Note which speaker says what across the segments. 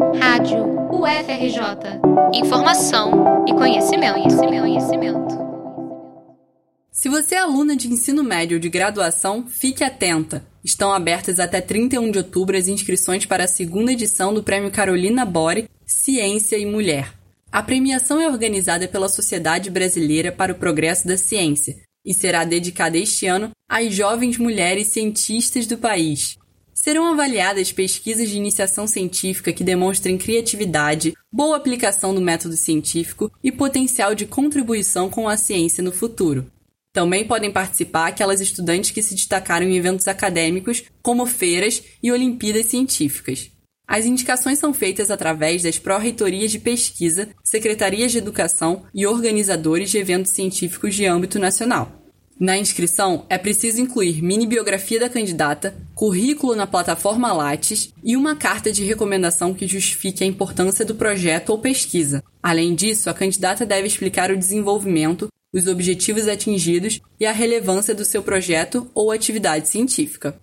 Speaker 1: Rádio UFRJ. Informação e conhecimento, conhecimento, conhecimento.
Speaker 2: Se você é aluna de ensino médio ou de graduação, fique atenta. Estão abertas até 31 de outubro as inscrições para a segunda edição do Prêmio Carolina Bore Ciência e Mulher. A premiação é organizada pela Sociedade Brasileira para o Progresso da Ciência e será dedicada este ano às jovens mulheres cientistas do país. Serão avaliadas pesquisas de iniciação científica que demonstrem criatividade, boa aplicação do método científico e potencial de contribuição com a ciência no futuro. Também podem participar aquelas estudantes que se destacaram em eventos acadêmicos, como feiras e Olimpíadas Científicas. As indicações são feitas através das pró-reitorias de pesquisa, secretarias de educação e organizadores de eventos científicos de âmbito nacional. Na inscrição, é preciso incluir mini biografia da candidata, currículo na plataforma Lattes e uma carta de recomendação que justifique a importância do projeto ou pesquisa. Além disso, a candidata deve explicar o desenvolvimento, os objetivos atingidos e a relevância do seu projeto ou atividade científica.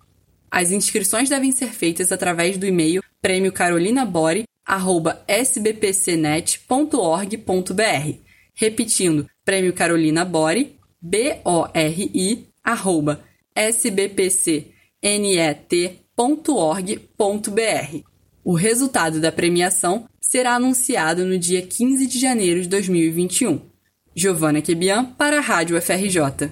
Speaker 2: As inscrições devem ser feitas através do e-mail prêmiocarolinabore@sbpcnet.org.br. Repetindo, prêmio Carolina Bore B-O-R-I, arroba sbpcnet.org.br. O resultado da premiação será anunciado no dia 15 de janeiro de 2021. Giovana Quebian para a Rádio FRJ.